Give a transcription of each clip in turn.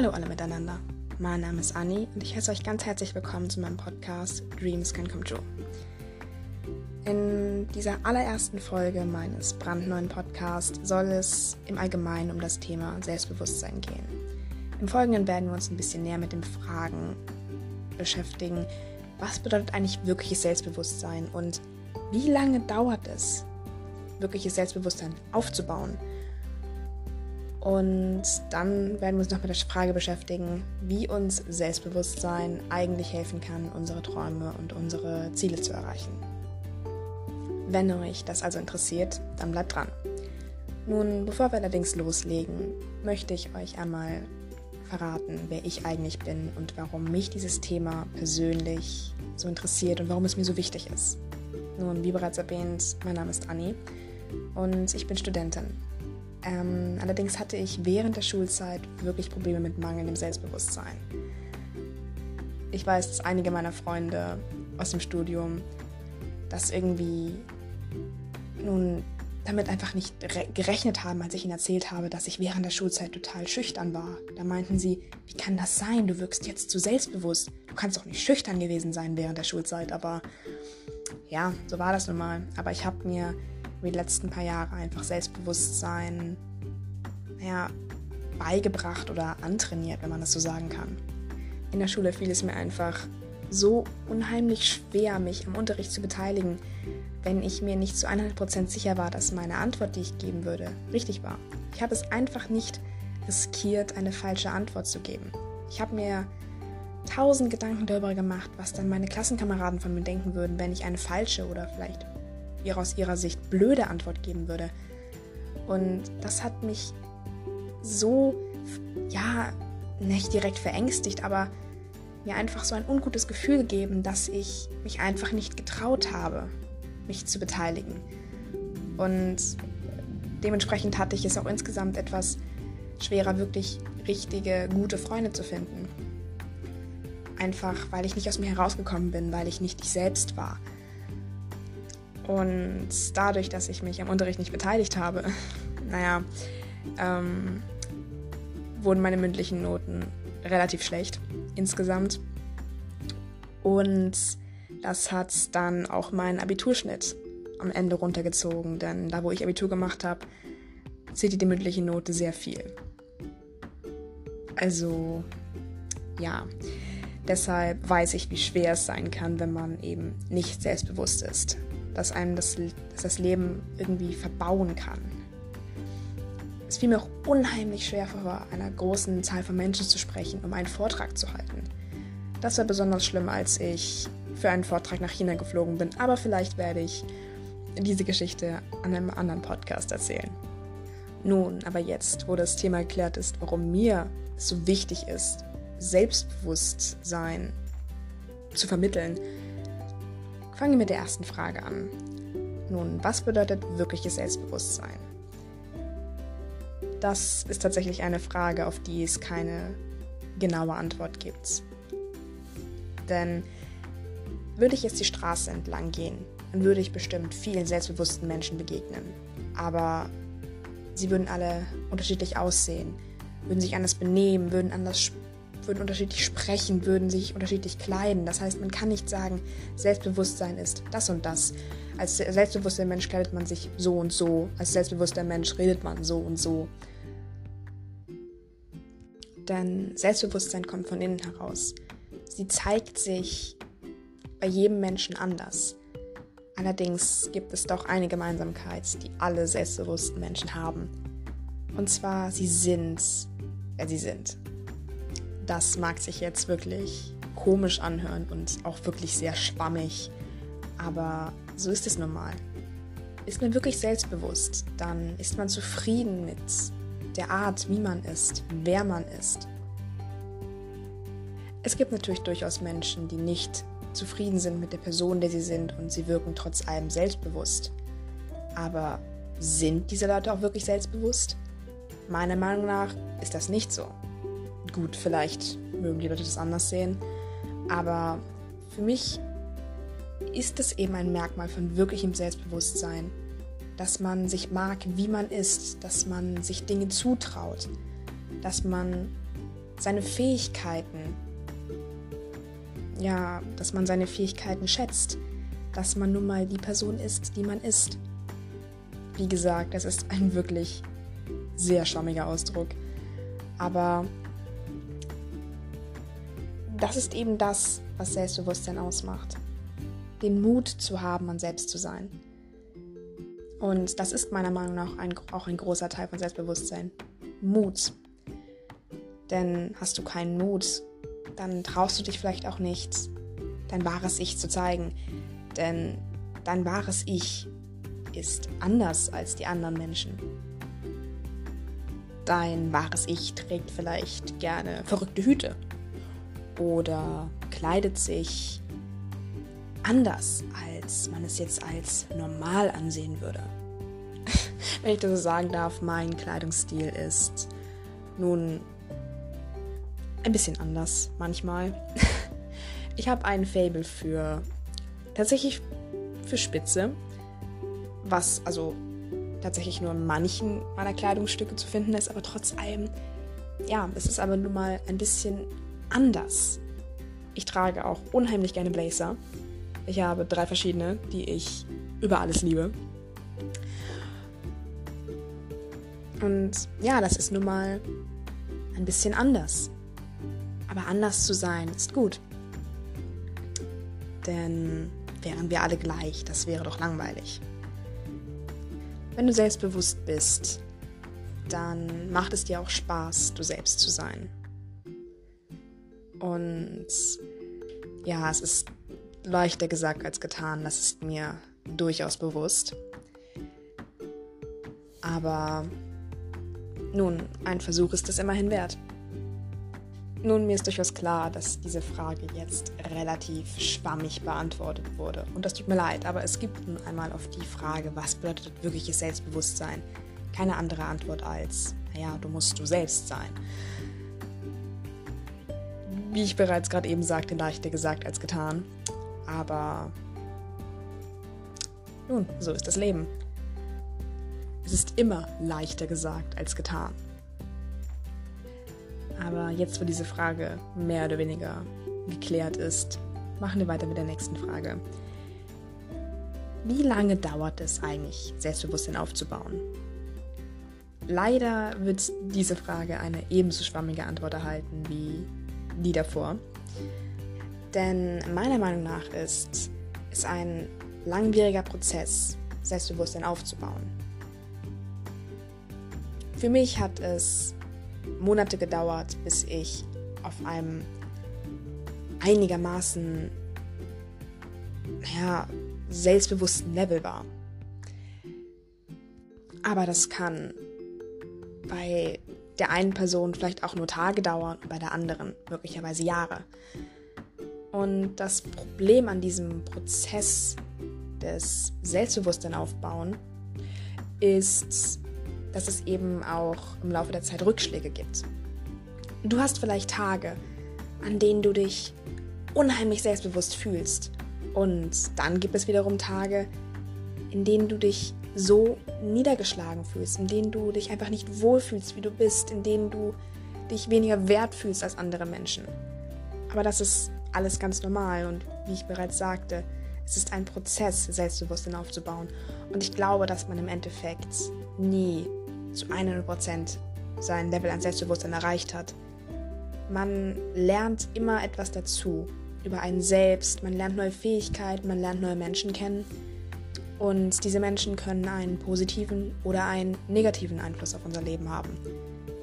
Hallo alle miteinander. Mein Name ist Anni und ich heiße euch ganz herzlich willkommen zu meinem Podcast Dreams Can Come True. In dieser allerersten Folge meines brandneuen Podcasts soll es im Allgemeinen um das Thema Selbstbewusstsein gehen. Im Folgenden werden wir uns ein bisschen näher mit den Fragen beschäftigen, was bedeutet eigentlich wirkliches Selbstbewusstsein und wie lange dauert es, wirkliches Selbstbewusstsein aufzubauen? Und dann werden wir uns noch mit der Frage beschäftigen, wie uns Selbstbewusstsein eigentlich helfen kann, unsere Träume und unsere Ziele zu erreichen. Wenn euch das also interessiert, dann bleibt dran. Nun, bevor wir allerdings loslegen, möchte ich euch einmal verraten, wer ich eigentlich bin und warum mich dieses Thema persönlich so interessiert und warum es mir so wichtig ist. Nun, wie bereits erwähnt, mein Name ist Anni und ich bin Studentin. Ähm, allerdings hatte ich während der Schulzeit wirklich Probleme mit mangelndem Selbstbewusstsein. Ich weiß, dass einige meiner Freunde aus dem Studium das irgendwie nun damit einfach nicht gerechnet haben, als ich ihnen erzählt habe, dass ich während der Schulzeit total schüchtern war. Da meinten sie, wie kann das sein? Du wirkst jetzt zu selbstbewusst. Du kannst doch nicht schüchtern gewesen sein während der Schulzeit. Aber ja, so war das nun mal. Aber ich habe mir die letzten paar Jahre einfach Selbstbewusstsein ja, beigebracht oder antrainiert, wenn man das so sagen kann. In der Schule fiel es mir einfach so unheimlich schwer, mich am Unterricht zu beteiligen, wenn ich mir nicht zu 100% sicher war, dass meine Antwort, die ich geben würde, richtig war. Ich habe es einfach nicht riskiert, eine falsche Antwort zu geben. Ich habe mir tausend Gedanken darüber gemacht, was dann meine Klassenkameraden von mir denken würden, wenn ich eine falsche oder vielleicht aus ihrer Sicht blöde Antwort geben würde. Und das hat mich so, ja, nicht direkt verängstigt, aber mir einfach so ein ungutes Gefühl gegeben, dass ich mich einfach nicht getraut habe, mich zu beteiligen. Und dementsprechend hatte ich es auch insgesamt etwas schwerer, wirklich richtige, gute Freunde zu finden. Einfach weil ich nicht aus mir herausgekommen bin, weil ich nicht ich selbst war. Und dadurch, dass ich mich am Unterricht nicht beteiligt habe, naja, ähm, wurden meine mündlichen Noten relativ schlecht insgesamt. Und das hat dann auch meinen Abiturschnitt am Ende runtergezogen, denn da, wo ich Abitur gemacht habe, zählt die mündliche Note sehr viel. Also, ja, deshalb weiß ich, wie schwer es sein kann, wenn man eben nicht selbstbewusst ist dass einem das, dass das Leben irgendwie verbauen kann. Es fiel mir auch unheimlich schwer vor, einer großen Zahl von Menschen zu sprechen, um einen Vortrag zu halten. Das war besonders schlimm, als ich für einen Vortrag nach China geflogen bin, aber vielleicht werde ich diese Geschichte an einem anderen Podcast erzählen. Nun, aber jetzt, wo das Thema geklärt ist, warum mir es so wichtig ist, Selbstbewusstsein zu vermitteln, Fangen wir mit der ersten Frage an. Nun, was bedeutet wirkliches Selbstbewusstsein? Das ist tatsächlich eine Frage, auf die es keine genaue Antwort gibt. Denn würde ich jetzt die Straße entlang gehen, dann würde ich bestimmt vielen selbstbewussten Menschen begegnen. Aber sie würden alle unterschiedlich aussehen, würden sich anders benehmen, würden anders sprechen würden unterschiedlich sprechen, würden sich unterschiedlich kleiden. Das heißt, man kann nicht sagen, Selbstbewusstsein ist das und das. Als selbstbewusster Mensch kleidet man sich so und so. Als selbstbewusster Mensch redet man so und so. Denn Selbstbewusstsein kommt von innen heraus. Sie zeigt sich bei jedem Menschen anders. Allerdings gibt es doch eine Gemeinsamkeit, die alle selbstbewussten Menschen haben. Und zwar, sie sind, wer sie sind. Das mag sich jetzt wirklich komisch anhören und auch wirklich sehr schwammig, aber so ist es normal. Ist man wirklich selbstbewusst, dann ist man zufrieden mit der Art, wie man ist, wer man ist. Es gibt natürlich durchaus Menschen, die nicht zufrieden sind mit der Person, der sie sind und sie wirken trotz allem selbstbewusst. Aber sind diese Leute auch wirklich selbstbewusst? Meiner Meinung nach ist das nicht so. Gut, vielleicht mögen die Leute das anders sehen, aber für mich ist es eben ein Merkmal von wirklichem Selbstbewusstsein, dass man sich mag, wie man ist, dass man sich Dinge zutraut, dass man seine Fähigkeiten, ja, dass man seine Fähigkeiten schätzt, dass man nun mal die Person ist, die man ist. Wie gesagt, das ist ein wirklich sehr schwammiger Ausdruck. Aber das ist eben das, was Selbstbewusstsein ausmacht. Den Mut zu haben, man selbst zu sein. Und das ist meiner Meinung nach ein, auch ein großer Teil von Selbstbewusstsein. Mut. Denn hast du keinen Mut, dann traust du dich vielleicht auch nicht, dein wahres Ich zu zeigen. Denn dein wahres Ich ist anders als die anderen Menschen. Dein wahres Ich trägt vielleicht gerne verrückte Hüte oder kleidet sich anders, als man es jetzt als normal ansehen würde. Wenn ich das so sagen darf, mein Kleidungsstil ist nun ein bisschen anders manchmal. Ich habe ein Fable für tatsächlich für Spitze, was also tatsächlich nur in manchen meiner Kleidungsstücke zu finden ist, aber trotz allem, ja, es ist aber nun mal ein bisschen anders. Ich trage auch unheimlich gerne Blazer. Ich habe drei verschiedene, die ich über alles liebe. Und ja, das ist nun mal ein bisschen anders. Aber anders zu sein ist gut. Denn wären wir alle gleich, das wäre doch langweilig. Wenn du selbstbewusst bist, dann macht es dir auch Spaß, du selbst zu sein. Und ja, es ist leichter gesagt als getan, das ist mir durchaus bewusst. Aber nun, ein Versuch ist es immerhin wert. Nun, mir ist durchaus klar, dass diese Frage jetzt relativ schwammig beantwortet wurde. Und das tut mir leid, aber es gibt nun einmal auf die Frage, was bedeutet wirkliches Selbstbewusstsein, keine andere Antwort als, naja, du musst du selbst sein wie ich bereits gerade eben sagte, leichter gesagt als getan. Aber nun, so ist das Leben. Es ist immer leichter gesagt als getan. Aber jetzt, wo diese Frage mehr oder weniger geklärt ist, machen wir weiter mit der nächsten Frage. Wie lange dauert es eigentlich, Selbstbewusstsein aufzubauen? Leider wird diese Frage eine ebenso schwammige Antwort erhalten wie die davor. Denn meiner Meinung nach ist es ein langwieriger Prozess, Selbstbewusstsein aufzubauen. Für mich hat es Monate gedauert, bis ich auf einem einigermaßen ja, selbstbewussten Level war. Aber das kann bei der einen Person vielleicht auch nur Tage dauern und bei der anderen möglicherweise Jahre. Und das Problem an diesem Prozess des Selbstbewusstsein aufbauen ist, dass es eben auch im Laufe der Zeit Rückschläge gibt. Du hast vielleicht Tage, an denen du dich unheimlich selbstbewusst fühlst. Und dann gibt es wiederum Tage, in denen du dich so niedergeschlagen fühlst, in denen du dich einfach nicht wohlfühlst, wie du bist, in denen du dich weniger wert fühlst als andere Menschen. Aber das ist alles ganz normal und wie ich bereits sagte, es ist ein Prozess, Selbstbewusstsein aufzubauen. Und ich glaube, dass man im Endeffekt nie zu 100% sein Level an Selbstbewusstsein erreicht hat. Man lernt immer etwas dazu über einen selbst, man lernt neue Fähigkeiten, man lernt neue Menschen kennen und diese Menschen können einen positiven oder einen negativen Einfluss auf unser Leben haben.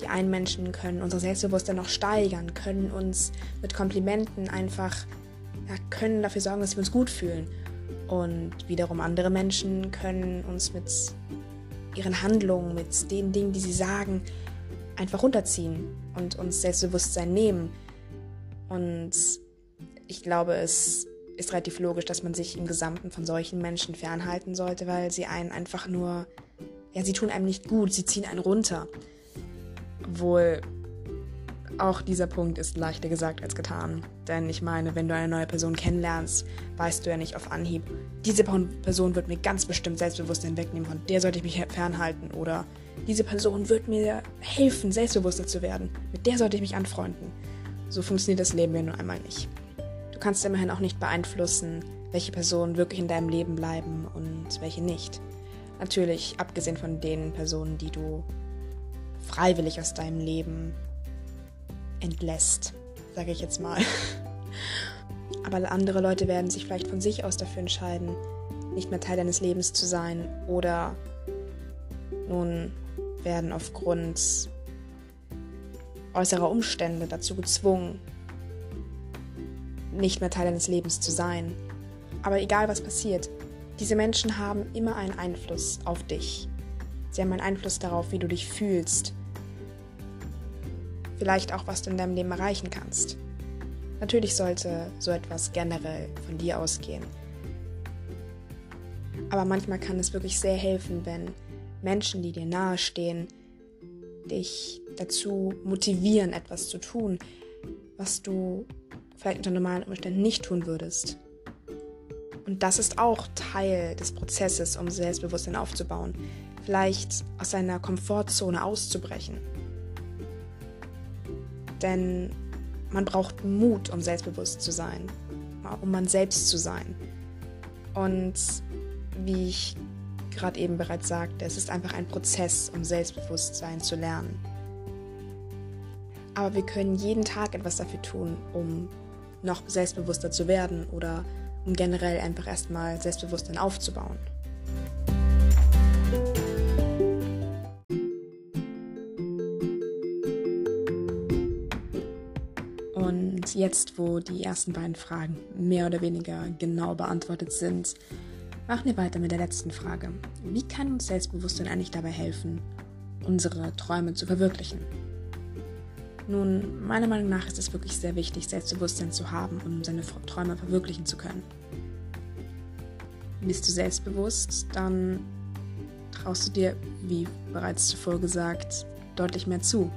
Die einen Menschen können unser Selbstbewusstsein noch steigern, können uns mit Komplimenten einfach, ja, können dafür sorgen, dass wir uns gut fühlen. Und wiederum andere Menschen können uns mit ihren Handlungen, mit den Dingen, die sie sagen, einfach runterziehen und uns Selbstbewusstsein nehmen. Und ich glaube, es ist relativ logisch, dass man sich im Gesamten von solchen Menschen fernhalten sollte, weil sie einen einfach nur, ja, sie tun einem nicht gut, sie ziehen einen runter. Wohl auch dieser Punkt ist leichter gesagt als getan. Denn ich meine, wenn du eine neue Person kennenlernst, weißt du ja nicht auf Anhieb, diese Person wird mir ganz bestimmt Selbstbewusstsein wegnehmen, von der sollte ich mich fernhalten oder diese Person wird mir helfen, selbstbewusster zu werden. Mit der sollte ich mich anfreunden. So funktioniert das Leben ja nun einmal nicht. Du kannst immerhin auch nicht beeinflussen, welche Personen wirklich in deinem Leben bleiben und welche nicht. Natürlich, abgesehen von den Personen, die du freiwillig aus deinem Leben entlässt, sage ich jetzt mal. Aber andere Leute werden sich vielleicht von sich aus dafür entscheiden, nicht mehr Teil deines Lebens zu sein oder nun werden aufgrund äußerer Umstände dazu gezwungen, nicht mehr Teil deines Lebens zu sein. Aber egal was passiert, diese Menschen haben immer einen Einfluss auf dich. Sie haben einen Einfluss darauf, wie du dich fühlst. Vielleicht auch, was du in deinem Leben erreichen kannst. Natürlich sollte so etwas generell von dir ausgehen. Aber manchmal kann es wirklich sehr helfen, wenn Menschen, die dir nahestehen, dich dazu motivieren, etwas zu tun, was du vielleicht unter normalen Umständen nicht tun würdest. Und das ist auch Teil des Prozesses, um Selbstbewusstsein aufzubauen. Vielleicht aus seiner Komfortzone auszubrechen. Denn man braucht Mut, um selbstbewusst zu sein, um man selbst zu sein. Und wie ich gerade eben bereits sagte, es ist einfach ein Prozess, um Selbstbewusstsein zu lernen. Aber wir können jeden Tag etwas dafür tun, um noch selbstbewusster zu werden oder um generell einfach erstmal Selbstbewusstsein aufzubauen. Und jetzt, wo die ersten beiden Fragen mehr oder weniger genau beantwortet sind, machen wir weiter mit der letzten Frage. Wie kann uns Selbstbewusstsein eigentlich dabei helfen, unsere Träume zu verwirklichen? Nun, meiner Meinung nach ist es wirklich sehr wichtig, Selbstbewusstsein zu haben, um seine Träume verwirklichen zu können. Bist du selbstbewusst, dann traust du dir, wie bereits zuvor gesagt, deutlich mehr zu.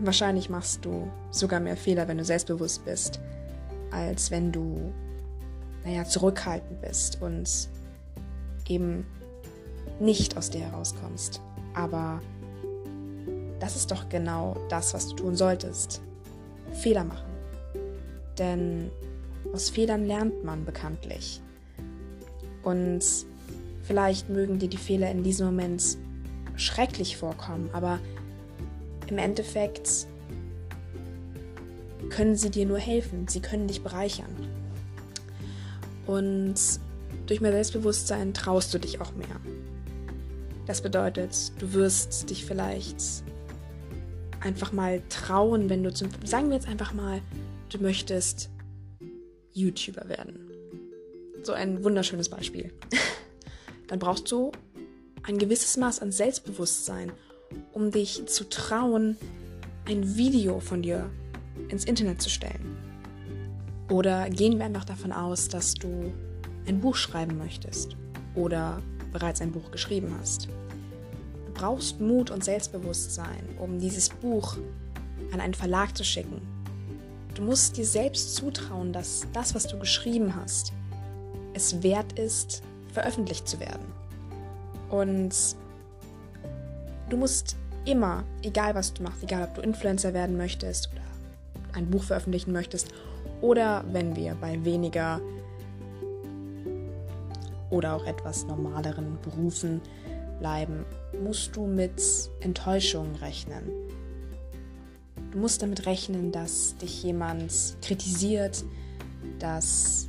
Wahrscheinlich machst du sogar mehr Fehler, wenn du selbstbewusst bist, als wenn du, naja, zurückhaltend bist und eben nicht aus dir herauskommst. Aber das ist doch genau das, was du tun solltest. Fehler machen. Denn aus Fehlern lernt man bekanntlich. Und vielleicht mögen dir die Fehler in diesem Moment schrecklich vorkommen, aber im Endeffekt können sie dir nur helfen, sie können dich bereichern. Und durch mehr Selbstbewusstsein traust du dich auch mehr. Das bedeutet, du wirst dich vielleicht einfach mal trauen, wenn du zum, sagen wir jetzt einfach mal, du möchtest YouTuber werden. So ein wunderschönes Beispiel. Dann brauchst du ein gewisses Maß an Selbstbewusstsein, um dich zu trauen, ein Video von dir ins Internet zu stellen. Oder gehen wir einfach davon aus, dass du ein Buch schreiben möchtest oder bereits ein Buch geschrieben hast brauchst Mut und Selbstbewusstsein, um dieses Buch an einen Verlag zu schicken. Du musst dir selbst zutrauen, dass das, was du geschrieben hast, es wert ist, veröffentlicht zu werden. Und du musst immer, egal was du machst, egal ob du Influencer werden möchtest oder ein Buch veröffentlichen möchtest oder wenn wir bei weniger oder auch etwas normaleren Berufen bleiben, musst du mit Enttäuschungen rechnen. Du musst damit rechnen, dass dich jemand kritisiert, dass,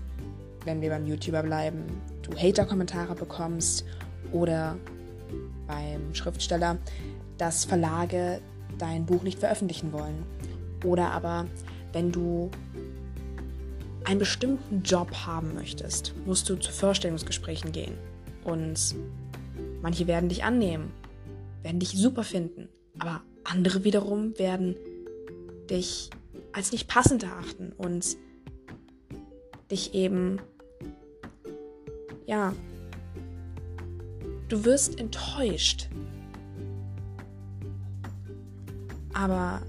wenn wir beim YouTuber bleiben, du Hater-Kommentare bekommst oder beim Schriftsteller, dass Verlage dein Buch nicht veröffentlichen wollen. Oder aber, wenn du einen bestimmten Job haben möchtest, musst du zu Vorstellungsgesprächen gehen. Und Manche werden dich annehmen, werden dich super finden, aber andere wiederum werden dich als nicht passend erachten und dich eben, ja, du wirst enttäuscht. Aber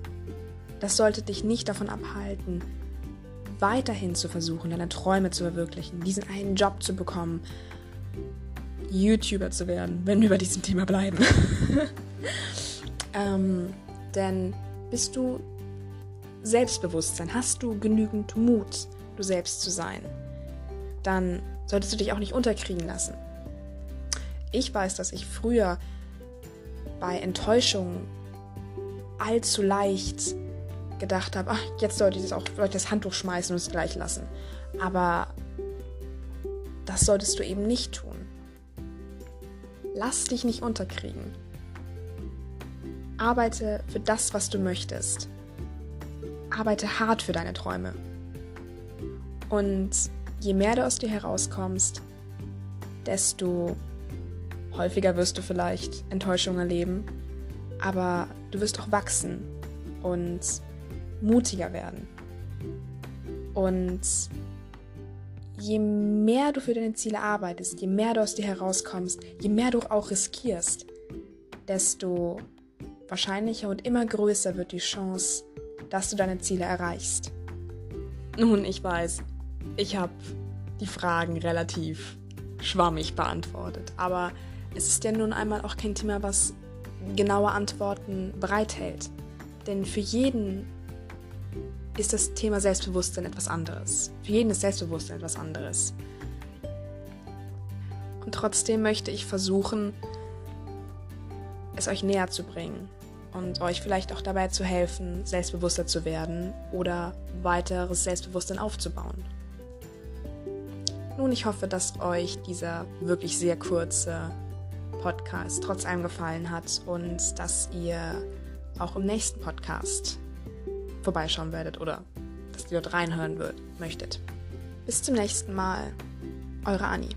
das sollte dich nicht davon abhalten, weiterhin zu versuchen, deine Träume zu verwirklichen, diesen einen Job zu bekommen YouTuber zu werden, wenn wir bei diesem Thema bleiben. ähm, denn bist du Selbstbewusstsein, hast du genügend Mut, du selbst zu sein, dann solltest du dich auch nicht unterkriegen lassen. Ich weiß, dass ich früher bei Enttäuschungen allzu leicht gedacht habe, ach, jetzt sollte ich das auch sollte das Handtuch schmeißen und es gleich lassen. Aber das solltest du eben nicht tun. Lass dich nicht unterkriegen. Arbeite für das, was du möchtest. Arbeite hart für deine Träume. Und je mehr du aus dir herauskommst, desto häufiger wirst du vielleicht Enttäuschungen erleben, aber du wirst auch wachsen und mutiger werden. Und je mehr du für deine Ziele arbeitest, je mehr du aus dir herauskommst, je mehr du auch riskierst, desto wahrscheinlicher und immer größer wird die Chance, dass du deine Ziele erreichst. Nun, ich weiß, ich habe die Fragen relativ schwammig beantwortet, aber es ist ja nun einmal auch kein Thema, was genaue Antworten bereithält. Denn für jeden ist das Thema Selbstbewusstsein etwas anderes. Für jeden ist Selbstbewusstsein etwas anderes. Und trotzdem möchte ich versuchen, es euch näher zu bringen und euch vielleicht auch dabei zu helfen, selbstbewusster zu werden oder weiteres Selbstbewusstsein aufzubauen. Nun, ich hoffe, dass euch dieser wirklich sehr kurze Podcast trotz allem gefallen hat und dass ihr auch im nächsten Podcast vorbeischauen werdet oder dass ihr dort reinhören wird, möchtet. Bis zum nächsten Mal. Eure Anni.